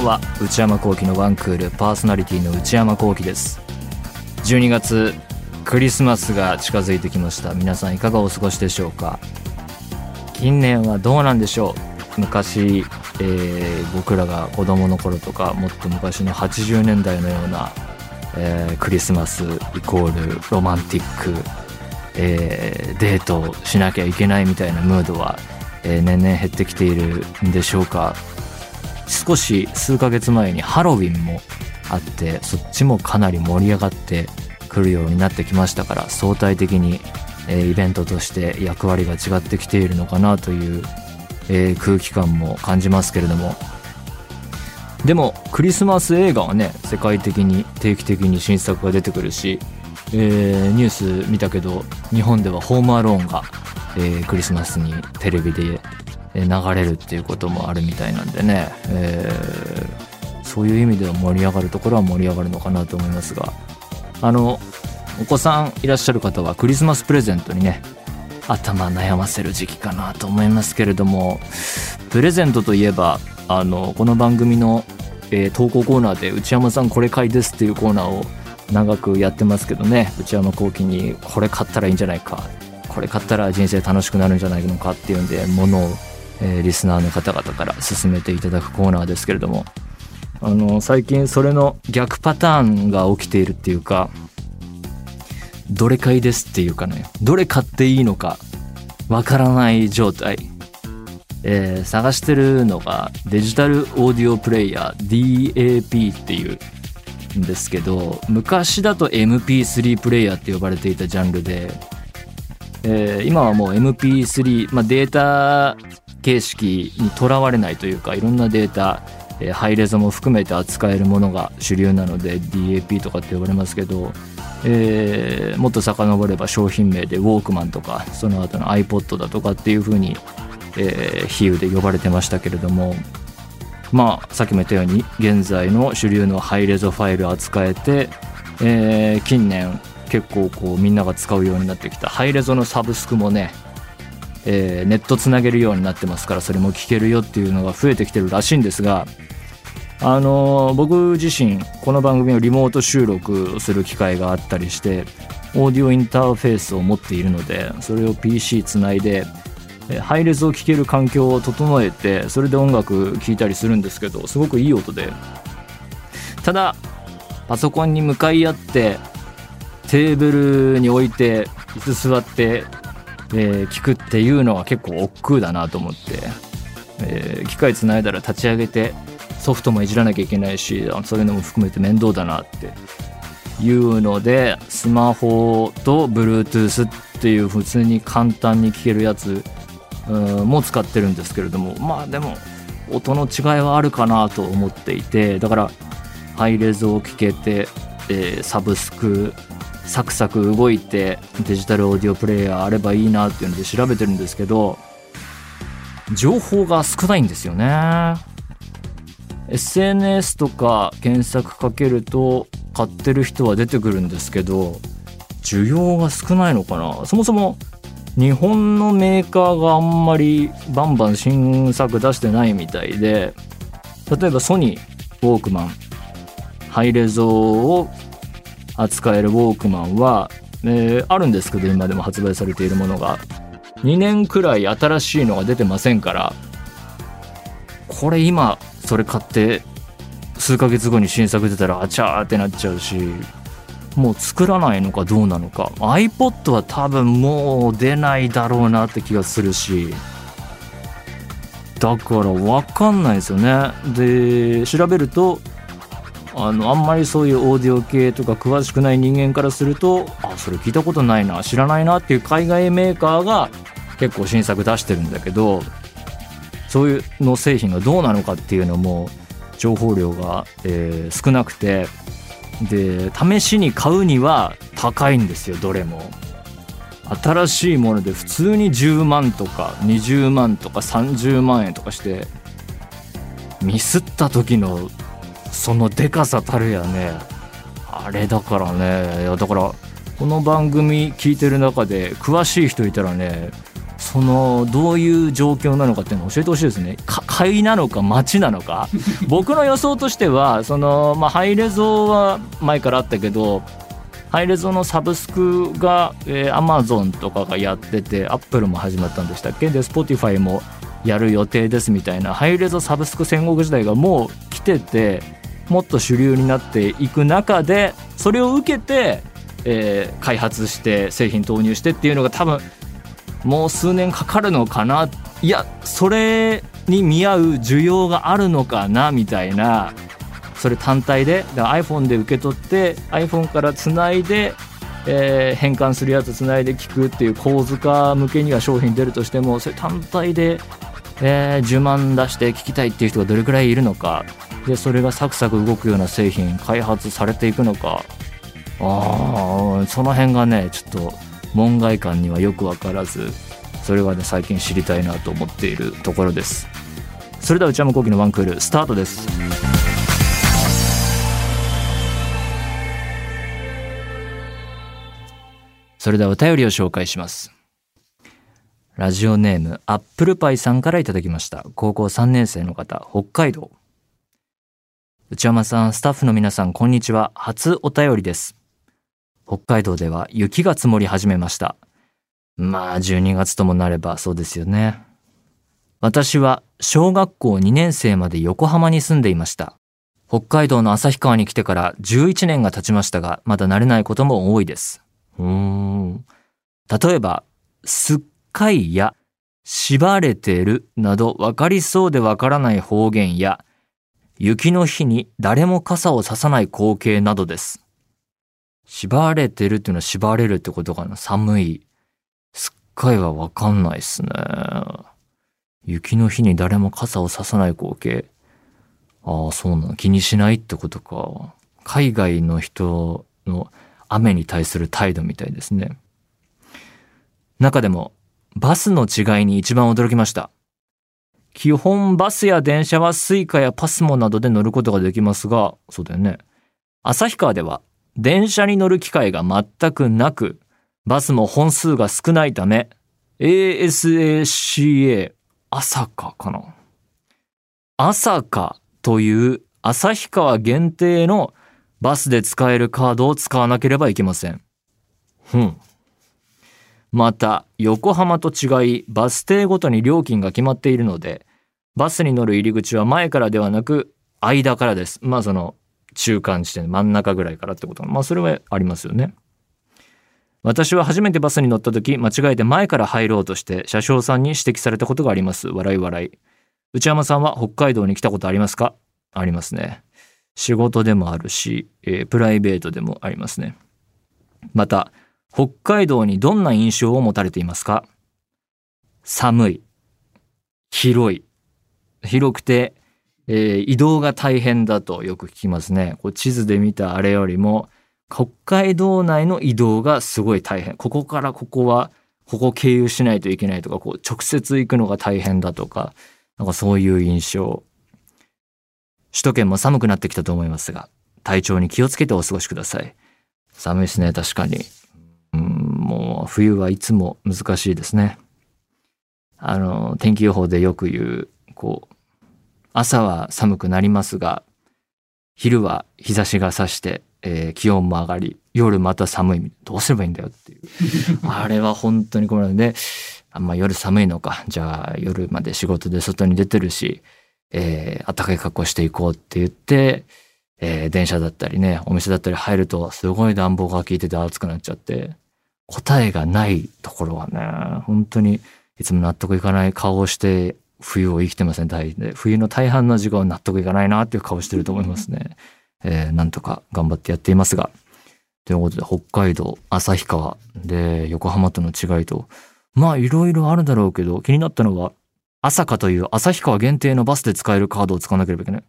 んは内山聖輝のワンクールパーソナリティの内山聖輝です。12月クリスマスが近づいてきました。皆さんいかがお過ごしでしょうか？近年はどうなんでしょう？昔、えー、僕らが子供の頃とかもっと昔の80年代のような、えー、クリスマスイコールロマンティック、えー、デートしなきゃいけないみたいなムードは、え、年々減ってきているんでしょうか？少し数ヶ月前にハロウィンもあってそっちもかなり盛り上がってくるようになってきましたから相対的に、えー、イベントとして役割が違ってきているのかなという、えー、空気感も感じますけれども。でもクリスマス映画はね世界的に定期的に新作が出てくるし、えー、ニュース見たけど日本ではホームアローンが、え、クリスマスにテレビで流れるっていうこともあるみたいなんでね、えー、そういう意味では盛り上がるところは盛り上がるのかなと思いますが。あのお子さんいらっしゃる方はクリスマスプレゼントにね頭悩ませる時期かなと思いますけれどもプレゼントといえばあのこの番組の、えー、投稿コーナーで内山さんこれ買いですっていうコーナーを長くやってますけどね。内山幸輝にこれ買ったらいいんじゃないか。これ買ったら人生楽しくなるんじゃないのかっていうんで物をえー、リスナーの方々から進めていただくコーナーですけれどもあの最近それの逆パターンが起きているっていうかどれ買いですっていうかねどれ買っていいのかわからない状態、えー、探してるのがデジタルオーディオプレイヤー DAP っていうんですけど昔だと MP3 プレイヤーって呼ばれていたジャンルで、えー、今はもう MP3、まあ、データ形式にとらわれないというかいろんなデータハイレゾも含めて扱えるものが主流なので DAP とかって呼ばれますけど、えー、もっと遡れば商品名でウォークマンとかその後の iPod だとかっていうふうに、えー、比喩で呼ばれてましたけれどもまあさっきも言ったように現在の主流のハイレゾファイル扱えて、えー、近年結構こうみんなが使うようになってきたハイレゾのサブスクもねえー、ネットつなげるようになってますからそれも聞けるよっていうのが増えてきてるらしいんですがあのー、僕自身この番組をリモート収録する機会があったりしてオーディオインターフェースを持っているのでそれを PC つないでハイレゾを聴ける環境を整えてそれで音楽聴いたりするんですけどすごくいい音で。ただパソコンに向かい合ってテーブルに置いて椅子座ってえー、聞くっていうのは結構億劫だなと思って、えー、機械つないだら立ち上げてソフトもいじらなきゃいけないしそういうのも含めて面倒だなっていうのでスマホと Bluetooth っていう普通に簡単に聞けるやつも使ってるんですけれども。まあでも音の違いはあるかなと思っていてだからハイレゾを聞けて、えー、サブスクサクサク動いてデジタルオーディオプレイヤーあればいいなっていうので調べてるんですけど情報が少ないんですよね。SNS とか検索かけると買ってる人は出てくるんですけど需要が少ないのかな。そもそも日本のメーカーがあんまりバンバン新作出してないみたいで例えばソニーウォークマンハイレゾを扱えるウォークマンは、えー、あるんですけど今でも発売されているものが。2年くらい新しいのが出てませんから。これ今それ買って数ヶ月後に新作出たらあちゃーってなっちゃうし。もう作らないのかどうなのか。iPod は多分もう出ないだろうなって気がするし。だから分かんないですよね。で調べるとあのあんまりそういうオーディオ系とか詳しくない人間からするとあそれ聞いたことないな知らないなっていう海外メーカーが結構新作出してるんだけどそういうの製品がどうなのかっていうのも情報量が、えー、少なくてで試しに買うには高いんですよどれも。新しいもので普通に10万とか20万とか30万円とかしてミスった時のそのでかさたるやね。あれだからね。いやだからこの番組聞いてる中で詳しい人いたらねそのどういう状況なのかっていうのを教えてほしいですね。買いなのか待ちなのか。僕の予想としてはその、まあ、ハイレゾは前からあったけどハイレゾのサブスクが、えー、Amazon とかがやってて Apple も始まったんでしたっけ？で Spotify もやる予定ですみたいなハイレゾサブスク戦国時代がもう来ててもっと主流になっていく中でそれを受けて、えー、開発して製品投入してっていうのが多分もう数年かかるのかな。いやそれに見合う需要があるのかなみたいな。それ単体で iPhone で受け取って iPhone からつないで、えー、変換するやつつないで聞くっていう構図化向けには商品出るとしてもそれ単体で、えー、10万出して聞きたいっていう人がどれくらいいるのか。でそれがサクサク動くような製品開発されていくのか。ああその辺がねちょっと門外観にはよく分からずそれがね最近知りたいなと思っているところです。それでは内山昂輝のワンクールスタートです。それではお便りを紹介します。ラジオネームアップルパイさんからいただきました。高校3年生の方北海道。内山さんスタッフの皆さんこんにちは初お便りです北海道では雪が積もり始めましたまあ12月ともなればそうですよね私は小学校2年生まで横浜に住んでいました。北海道の旭川に来てから11年が経ちましたが、まだ慣れないことも多いです。うーん。例えば、すっかいや、縛れてるなど分かりそうで分からない方言や、雪の日に誰も傘をささない光景などです。縛れてるっていうのは縛れるってことかな？寒い。すっかいは分かんないっすね。雪の日に誰も傘をささない光景。ああ、そうなの。気にしないってことか。海外の人の雨に対する態度みたいですね。中でも、バスの違いに一番驚きました。基本バスや電車は suica やパスモなどで乗ることができますが、そうだよね。旭川では電車に乗る機会が全くなく、バスも本数が少ないため、ASACA 朝かかな。朝かという旭川限定のバスで使えるカードを使わなければいけません。ふん。また、横浜と違い、バス停ごとに料金が決まっているので、バスに乗る入り口は前からではなく、間からです。まあその、中間地点、真ん中ぐらいからってこと。まあそれはありますよね。私は初めてバスに乗った時、間違えて前から入ろうとして、車掌さんに指摘されたことがあります。笑い笑い。内山さんは北海道に来たことありますか？ありますね。仕事でもあるし、えー、プライベートでもありますね。また、北海道にどんな印象を持たれていますか？寒い。広い。広くて、えー、移動が大変だとよく聞きますね。こう地図で見たあれよりも、北海道内の移動がすごい大変。ここからここは、ここ経由しないといけないとか、こう直接行くのが大変だとか、なんかそういう印象。首都圏も寒くなってきたと思いますが、体調に気をつけてお過ごしください。寒いですね、確かに。うん、もう冬はいつも難しいですね。あの、天気予報でよく言う、こう、朝は寒くなりますが、昼は日差しが差して、えー、気温も上がり、夜また寒い。どうすればいいんだよっていう。あれは本当に困るんで、あんま夜寒いのか。じゃあ夜まで仕事で外に出てるし、えー、暖かい格好していこうって言って、えー、電車だったりね、お店だったり入ると、すごい暖房が効いてて暑くなっちゃって、答えがないところはね、本当にいつも納得いかない顔をして冬を生きてません、大で。冬の大半の時間は納得いかないなっていう顔してると思いますね。えー、なんとか頑張ってやっていますが。ということで、北海道、旭川で横浜との違いと、まあいろいろあるだろうけど、気になったのは、アサカという旭川限定のバスで使えるカードを使わなければいけない。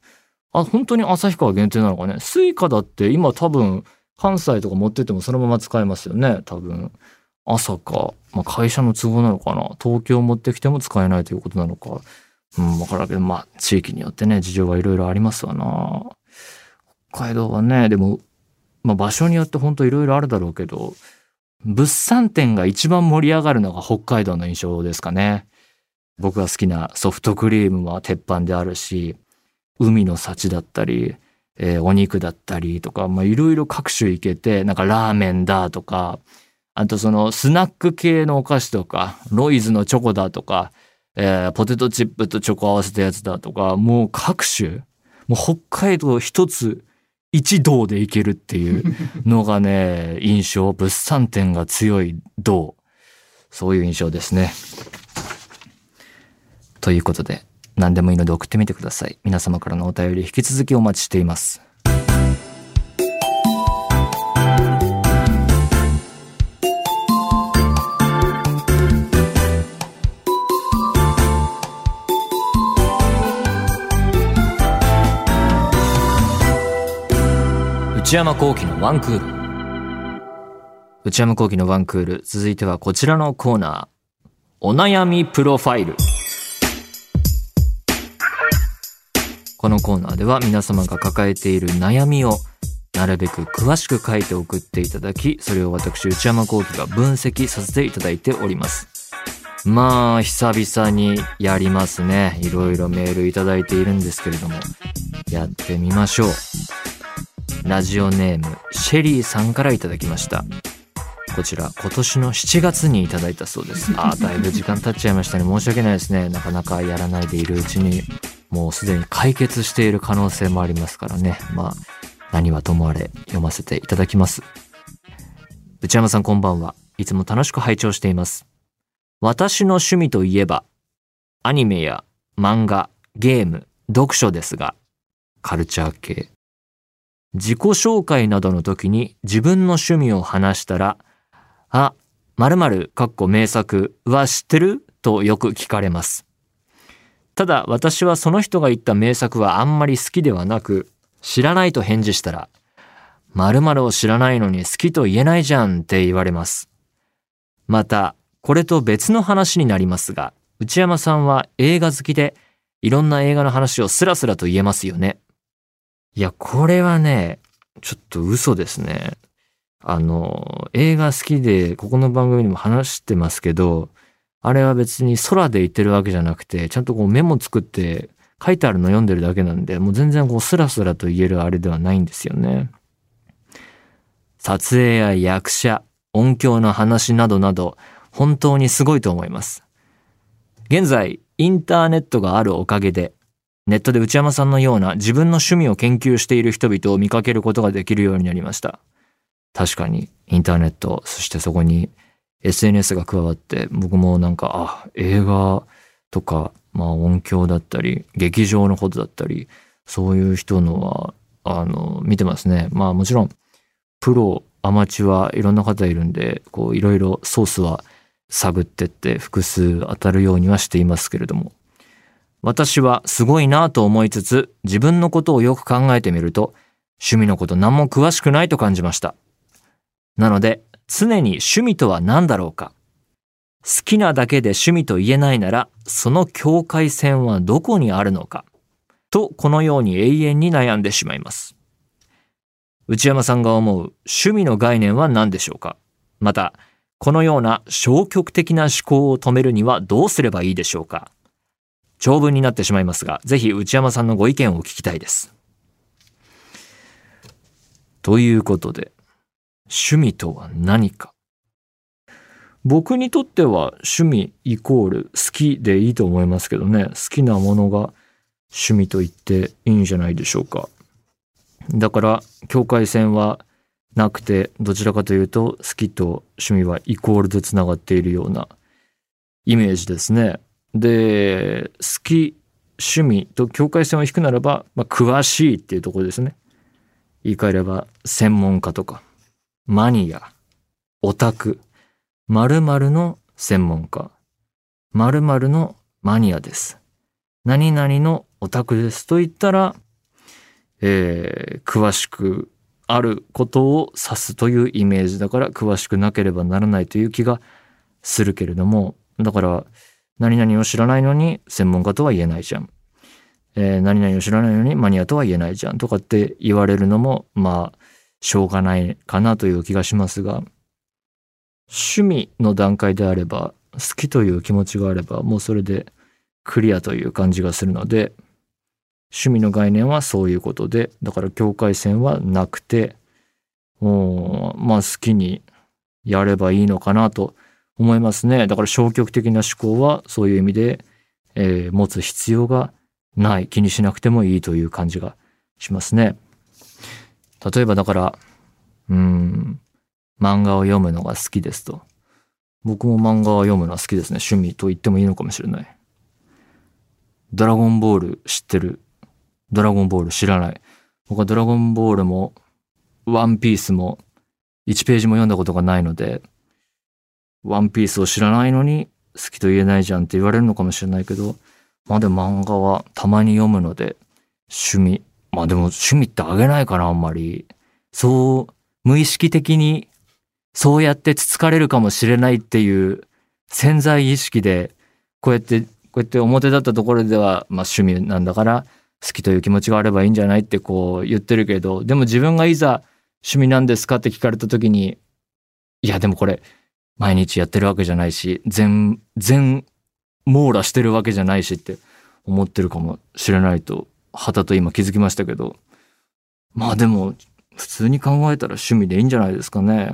あ、本当に旭川限定なのかね。スイカだって今多分関西とか持っててもそのまま使えますよね。多分。朝か、まあ、会社の都合なのかな。東京持ってきても使えないということなのか。うん、わからんけど、まあ、地域によってね、事情はいろいろありますわな。北海道はね、でも、まあ、場所によって本当いろいろあるだろうけど、物産展が一番盛り上がるのが北海道の印象ですかね。僕が好きなソフトクリームは鉄板であるし、海の幸だったり、えー、お肉だったりとか、まあいろいろ各種いけて、なんかラーメンだとか、あとそのスナック系のお菓子とか、ロイズのチョコだとか、えー、ポテトチップとチョコ合わせたやつだとか、もう各種、もう北海道一つ一道でいけるっていう のがね、印象、物産展が強い道。そういう印象ですね。ということで、何でもいいので送ってみてください。皆様からのお便り引き続きお待ちしています。内山幸喜のワンクール。内山幸喜のワンクール。続いてはこちらのコーナー。お悩みプロファイル。このコーナーでは皆様が抱えている悩みをなるべく詳しく書いて送っていただき、それを私内山幸喜が分析させていただいております。まあ、久々にやりますね。いろいろメールいただいているんですけれども、やってみましょう。ラジオネームシェリーさんから頂きましたこちら今年の7月にいただいたそうですああだいぶ時間経っちゃいましたね申し訳ないですねなかなかやらないでいるうちにもうすでに解決している可能性もありますからね。まあ何はともあれ読ませていただきます。内山さんこんばんは。いつも楽しく拝聴しています。私の趣味といえばアニメや漫画ゲーム読書ですがカルチャー系。自己紹介などの時に自分の趣味を話したら、あ、〇〇かっこ名作は知ってる？とよく聞かれます。ただ私はその人が言った名作はあんまり好きではなく、知らないと返事したら、〇〇を知らないのに好きと言えないじゃんって言われます。また、これと別の話になりますが、内山さんは映画好きで、いろんな映画の話をスラスラと言えますよね。いや、これはね、ちょっと嘘ですね。あの、映画好きで、ここの番組にも話してますけど、あれは別に空で言ってるわけじゃなくて、ちゃんとこうメモ作って書いてあるの読んでるだけなんで、もう全然こうスラスラと言えるあれではないんですよね。撮影や役者、音響の話などなど、本当にすごいと思います。現在、インターネットがあるおかげで、ネットで内山さんのような自分の趣味を研究している人々を見かけることができるようになりました。確かにインターネット、そしてそこに SNS が加わって僕もなんか、あ、映画とか、まあ音響だったり、劇場のことだったり、そういう人のは、あの、見てますね。まあもちろん、プロ、アマチュア、いろんな方いるんで、こういろいろソースは探ってって複数当たるようにはしていますけれども、私はすごいなと思いつつ、自分のことをよく考えてみると、趣味のこと何も詳しくないと感じました。なので、常に趣味とは何だろうか？好きなだけで趣味と言えないなら、その境界線はどこにあるのか？と、このように永遠に悩んでしまいます。内山さんが思う趣味の概念は何でしょうか？また、このような消極的な思考を止めるにはどうすればいいでしょうか？長文になってしまいますが、ぜひ内山さんのご意見を聞きたいです。ということで、趣味とは何か？僕にとっては趣味イコール好きでいいと思いますけどね。好きなものが趣味と言っていいんじゃないでしょうか。だから、境界線はなくて、どちらかというと好きと趣味はイコールで繋がっているようなイメージですね。で、好き、趣味と境界線を引くならば、まあ、詳しいっていうところですね。言い換えれば、専門家とか、マニア、オタク、〇〇の専門家、〇〇のマニアです。何々のオタクですと言ったら、えー、詳しくあることを指すというイメージだから詳しくなければならないという気がするけれども、だから、何々を知らないのに専門家とは言えないじゃん。えー、何々を知らないのにマニアとは言えないじゃんとかって言われるのも、まあ、しょうがないかなという気がしますが、趣味の段階であれば、好きという気持ちがあれば、もうそれでクリアという感じがするので、趣味の概念はそういうことで、だから境界線はなくて、もう、まあ好きにやればいいのかなと思いますね。だから消極的な思考はそういう意味で、えー、持つ必要がない。気にしなくてもいいという感じがしますね。例えばだから、うん、漫画を読むのが好きですと。僕も漫画を読むのは好きですね。趣味と言ってもいいのかもしれない。ドラゴンボール知ってる？ドラゴンボール知らない？僕はドラゴンボールも、ワンピースも、1ページも読んだことがないので、ワンピースを知らないのに好きと言えないじゃんって言われるのかもしれないけど、まあでも漫画はたまに読むので、趣味。まあでも趣味ってあげないかな、あんまり。そう、無意識的に、そうやってつつかれるかもしれないっていう潜在意識で、こうやって、こうやって表立ったところでは、まあ趣味なんだから、好きという気持ちがあればいいんじゃないってこう言ってるけど、でも自分がいざ趣味なんですかって聞かれた時に、いやでもこれ、毎日やってるわけじゃないし、全、全網羅してるわけじゃないしって思ってるかもしれないと、はたと今気づきましたけど、まあでも、普通に考えたら趣味でいいんじゃないですかね。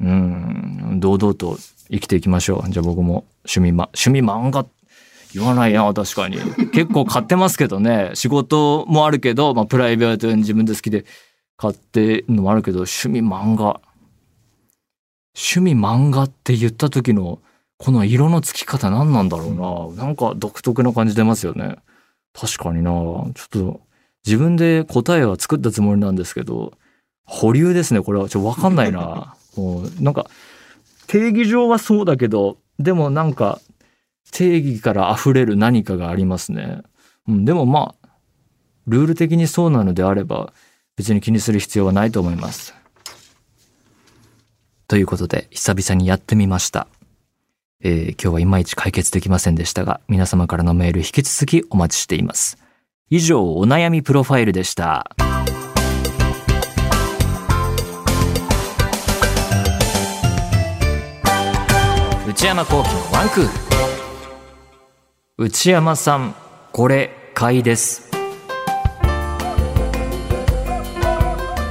うん、堂々と生きていきましょう。じゃあ僕も趣味ま、趣味漫画言わないな、確かに。結構買ってますけどね。仕事もあるけど、まあプライベートに自分で好きで買ってるのもあるけど、趣味漫画。趣味漫画って言った時のこの色の付き方何なんだろうな。なんか独特な感じ出ますよね。確かにな。ちょっと自分で答えは作ったつもりなんですけど、保留ですね。これはちょっとわかんないな。もうなんか定義上はそうだけど、でもなんか定義から溢れる何かがありますね。うん、でもまあ、ルール的にそうなのであれば別に気にする必要はないと思います。ということで、久々にやってみました。えー、今日はいまいち解決できませんでしたが、皆様からのメール引き続きお待ちしています。以上、お悩みプロファイルでした。内山幸喜のワンクール。内山さん、これ、買いです。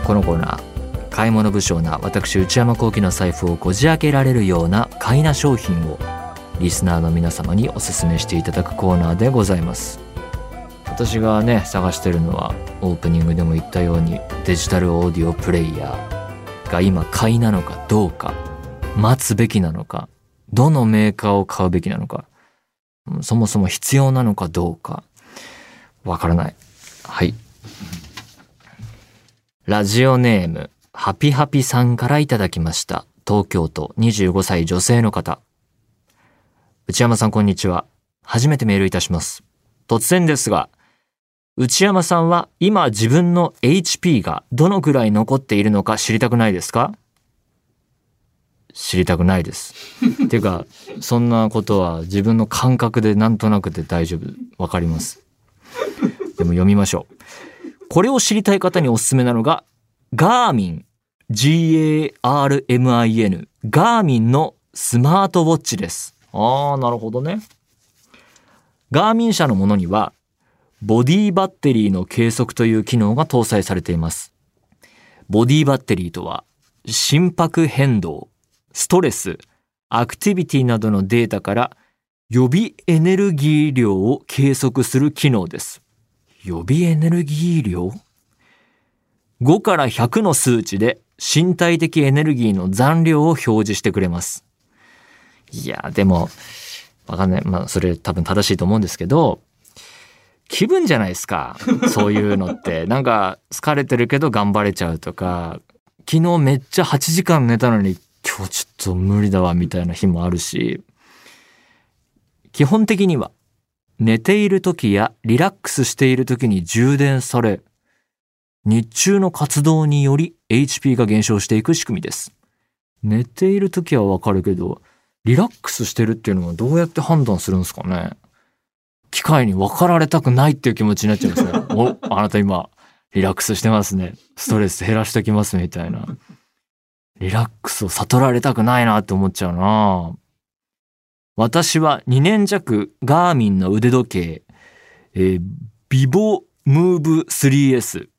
このコーナー、買い物不詳な私内山幸喜の財布をこじ開けられるような買いな商品をリスナーの皆様におすすめしていただくコーナーでございます。私がね探してるのはオープニングでも言ったようにデジタルオーディオプレイヤーが今買いなのかどうか待つべきなのかどのメーカーを買うべきなのかそもそも必要なのかどうかわからない。はい。ラジオネームハピハピさんからいただきました。東京都25歳女性の方。内山さんこんにちは。初めてメールいたします。突然ですが、内山さんは今自分の HP がどのくらい残っているのか知りたくないですか？知りたくないです。っ ていうか、そんなことは自分の感覚でなんとなくで大丈夫。わかります。でも読みましょう。これを知りたい方におすすめなのが、ガーミン G-A-R-M-I-N、ガーミンのスマートウォッチです。ああ、なるほどね。ガーミン社のものには、ボディバッテリーの計測という機能が搭載されています。ボディバッテリーとは、心拍変動、ストレス、アクティビティなどのデータから予備エネルギー量を計測する機能です。予備エネルギー量？5から100の数値で身体的エネルギーの残量を表示してくれます。いや、でも、わかんない。まあ、それ多分正しいと思うんですけど、気分じゃないですか。そういうのって。なんか、疲れてるけど頑張れちゃうとか、昨日めっちゃ8時間寝たのに今日ちょっと無理だわみたいな日もあるし、基本的には寝ている時やリラックスしている時に充電され、日中の活動により HP が減少していく仕組みです。寝ている時はわかるけど、リラックスしてるっていうのはどうやって判断するんですかね機械に分かられたくないっていう気持ちになっちゃいますね。お、あなた今、リラックスしてますね。ストレス減らしときますみたいな。リラックスを悟られたくないなって思っちゃうな私は2年弱ガーミンの腕時計、えー、ビボムーブ 3S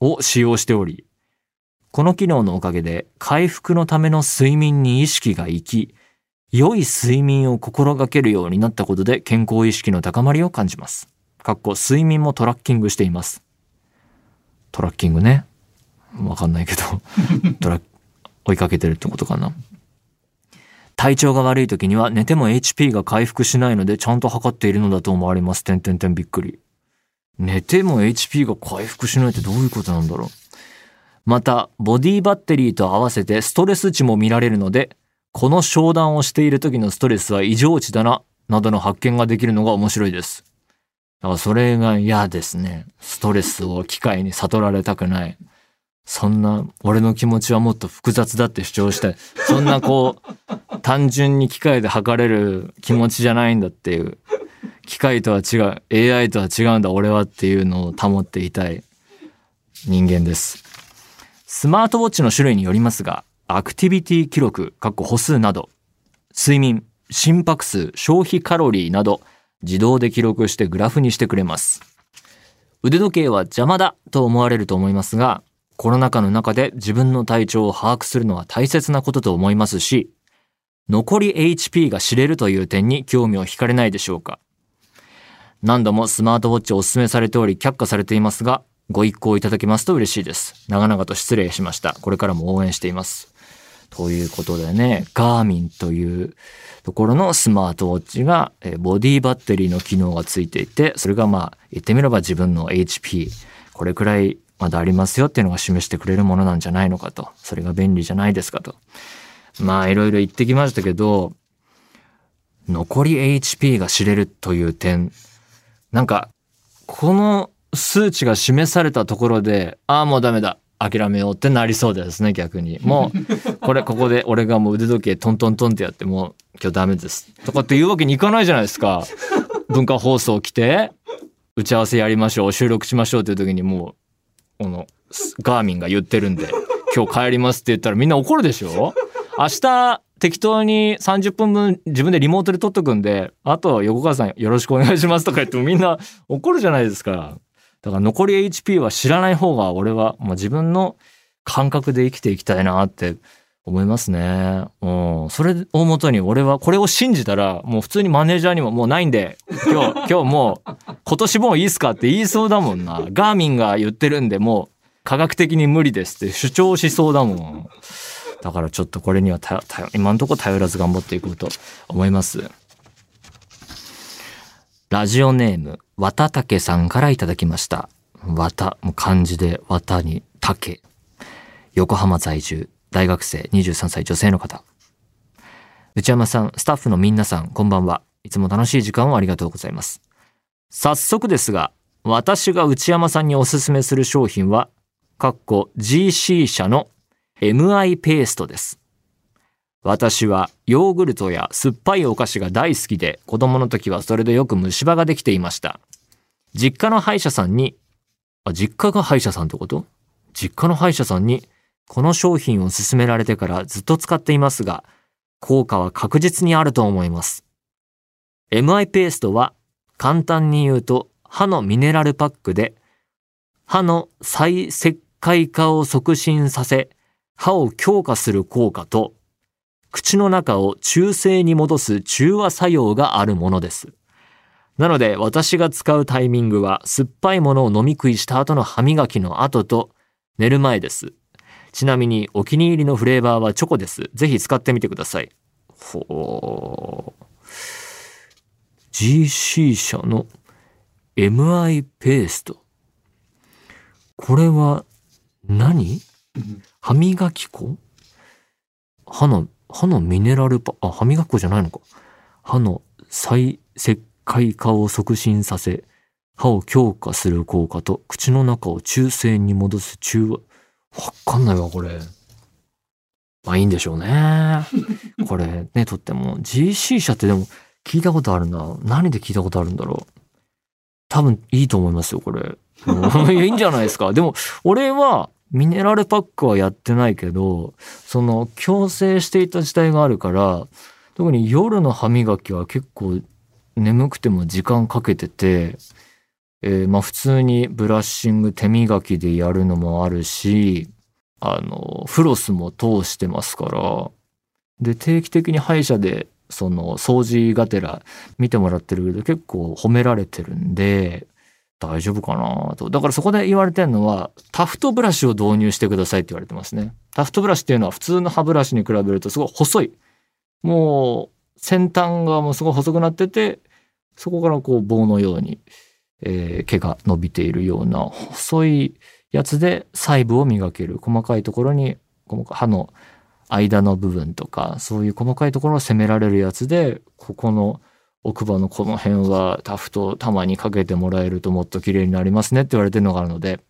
を使用しており、この機能のおかげで回復のための睡眠に意識がいき、良い睡眠を心がけるようになったことで健康意識の高まりを感じます。かっこ睡眠もトラッキングしています。トラッキングね。わかんないけど トラ追いかけてるってことかな。体調が悪い時には寝ても HP が回復しないのでちゃんと測っているのだと思われます。てんてんてんびっくり。寝ても HP が回復しないってどういうことなんだろう。また、ボディバッテリーと合わせてストレス値も見られるので、この商談をしている時のストレスは異常値だな、などの発見ができるのが面白いです。だからそれが嫌ですね。ストレスを機械に悟られたくない。そんな、俺の気持ちはもっと複雑だって主張したい。そんなこう、単純に機械で測れる気持ちじゃないんだっていう。機械とは違う、AI とは違うんだ俺はっていうのを保っていたい人間です。スマートウォッチの種類によりますが、アクティビティ記録、括弧歩数など、睡眠、心拍数、消費カロリーなど、自動で記録してグラフにしてくれます。腕時計は邪魔だと思われると思いますが、コロナ禍の中で自分の体調を把握するのは大切なことと思いますし、残り HP が知れるという点に興味を惹かれないでしょうか。何度もスマートウォッチをお勧めされており却下されていますが、ご一行いただけますと嬉しいです。長々と失礼しました。これからも応援しています。ということでね、ガーミンというところのスマートウォッチが、ボディバッテリーの機能がついていて、それがまあ、言ってみれば自分の HP、これくらいまだありますよっていうのが示してくれるものなんじゃないのかと。それが便利じゃないですかと。まあいろいろ言ってきましたけど、残り HP が知れるという点、なんか、この数値が示されたところで、ああもうダメだ。諦めようってなりそうですね、逆に。もう、これ、ここで俺がもう腕時計トントントンってやってもう、今日ダメです。とかって言うわけにいかないじゃないですか。文化放送来て、打ち合わせやりましょう、収録しましょうっていう時にもう、この、ガーミンが言ってるんで、今日帰りますって言ったらみんな怒るでしょ？明日、適当に30分分自分でリモートで撮っとくんで、あと横川さんよろしくお願いしますとか言ってもみんな怒るじゃないですか。だから残り HP は知らない方が俺は、まあ、自分の感覚で生きていきたいなって思いますね。うん。それをもとに俺はこれを信じたら、もう普通にマネージャーにももうないんで、今日、今日もう今年もういいっすかって言いそうだもんな。ガーミンが言ってるんで、もう科学的に無理ですって主張しそうだもん。だからちょっとこれにはた今のところ頼らず頑張っていこうと思います。ラジオネーム、わたたけさんからいただきました。わた、もう漢字でわたにたけ。横浜在住、大学生23歳女性の方。内山さん、スタッフの皆さん、こんばんは。いつも楽しい時間をありがとうございます。早速ですが、私が内山さんにおすすめする商品は、かっこ GC 社の MI ペーストです。私はヨーグルトや酸っぱいお菓子が大好きで、子供の時はそれでよく虫歯ができていました。実家の歯医者さんに、あ、実家が歯医者さんってこと？実家の歯医者さんに、この商品を勧められてからずっと使っていますが、効果は確実にあると思います。MI ペーストは簡単に言うと歯のミネラルパックで歯の再石灰化を促進させ歯を強化する効果と口の中を中性に戻す中和作用があるものです。なので私が使うタイミングは酸っぱいものを飲み食いした後の歯磨きの後と寝る前です。ちなみにお気に入りのフレーバーはチョコです。ぜひ使ってみてください。ほー。GC 社の MI ペースト。これは何？歯磨き粉？歯の、歯のミネラルパ、あ、歯磨き粉じゃないのか。歯の再石灰化を促進させ、歯を強化する効果と口の中を中性に戻す中和。わかんないわ、これ。まあいいんでしょうね。これね、とっても GC 社ってでも聞いたことあるな。何で聞いたことあるんだろう。多分いいと思いますよ、これ。いいんじゃないですか。でも、俺は、ミネラルパックはやってないけど、その、強制していた時代があるから、特に夜の歯磨きは結構眠くても時間かけてて、えー、まあ普通にブラッシング手磨きでやるのもあるし、あの、フロスも通してますから、で、定期的に歯医者でその掃除がてら見てもらってるけど結構褒められてるんで、大丈夫かなと。だからそこで言われてるのは、タフトブラシを導入してくださいって言われてますね。タフトブラシっていうのは普通の歯ブラシに比べるとすごい細い。もう先端がもうすごい細くなってて、そこからこう棒のように、えー、毛が伸びているような細いやつで細部を磨ける。細かいところに、歯の間の部分とか、そういう細かいところを攻められるやつで、ここの奥歯のこの辺はタフトたまにかけてもらえるともっと綺麗になりますねって言われてるのがあるので、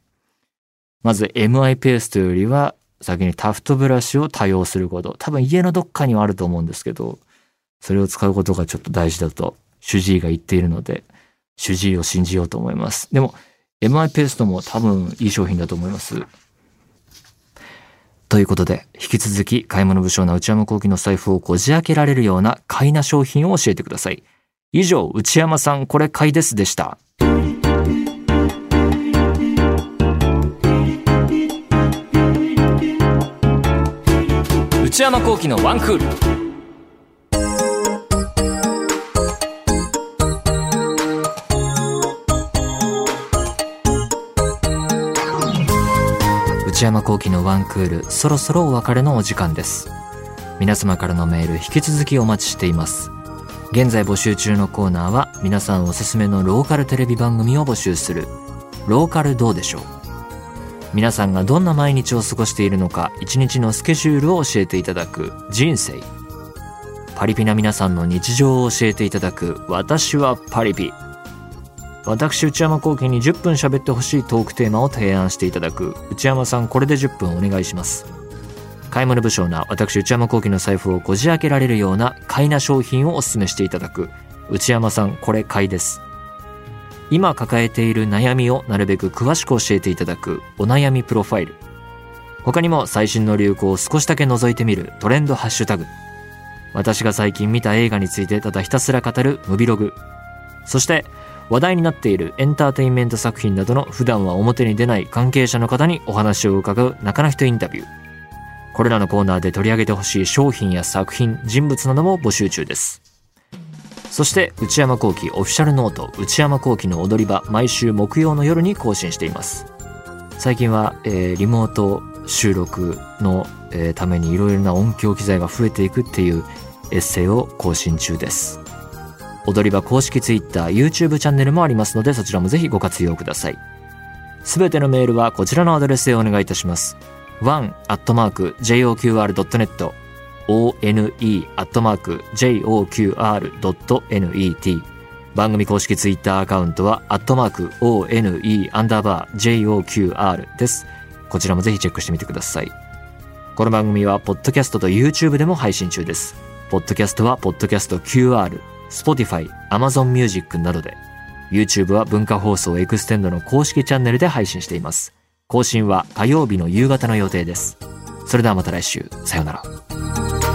まず MI ペーストよりは先にタフトブラシを多用すること。多分家のどっかにはあると思うんですけど、それを使うことがちょっと大事だと主治医が言っているので、主治医を信じようと思います。でも、MI ペーストも多分いい商品だと思います。ということで、引き続き買い物不詳な内山幸喜の財布をこじ開けられるような買いな商品を教えてください。以上、内山さんこれ買いですでした。内山幸喜のワンクール。内山幸喜のワンクール、そろそろお別れのお時間です。皆様からのメール引き続きお待ちしています。現在募集中のコーナーは皆さんおすすめのローカルテレビ番組を募集する、ローカルどうでしょう。皆さんがどんな毎日を過ごしているのか一日のスケジュールを教えていただく。人生。パリピな皆さんの日常を教えていただく。私はパリピ。私内山幸喜に10分喋ってほしいトークテーマを提案していただく。内山さんこれで10分お願いします。買い物不詳な私内山幸喜の財布をこじ開けられるような買いな商品をお勧めしていただく。内山さんこれ買いです。今抱えている悩みをなるべく詳しく教えていただく。お悩みプロファイル。他にも最新の流行を少しだけ覗いてみる。トレンドハッシュタグ。私が最近見た映画についてただひたすら語る。ムビログ。そして話題になっている。エンターテインメント作品などの普段は表に出ない関係者の方にお話を伺う。中の人インタビュー。これらのコーナーで取り上げてほしい商品や作品、人物なども募集中です。そして内山幸喜オフィシャルノート内山幸喜の踊り場毎週木曜の夜に更新しています。最近は、えー、リモート収録の、えー、ためにいろいろな音響機材が増えていくっていうエッセイを更新中です。踊り場公式 Twitter、YouTube チャンネルもありますのでそちらもぜひご活用ください。すべてのメールはこちらのアドレスでお願いいたします。one.joqr.net one.joqr.net 番組公式ツイッターアカウントは、アットマーク、one, アンダーバー、joqr です。こちらもぜひチェックしてみてください。この番組は、ポッドキャストと YouTube でも配信中です。ポッドキャストは、ポッドキャスト QR、Spotify、Amazon Music などで、YouTube は文化放送エクステンドの公式チャンネルで配信しています。更新は火曜日の夕方の予定です。それではまた来週。さようなら。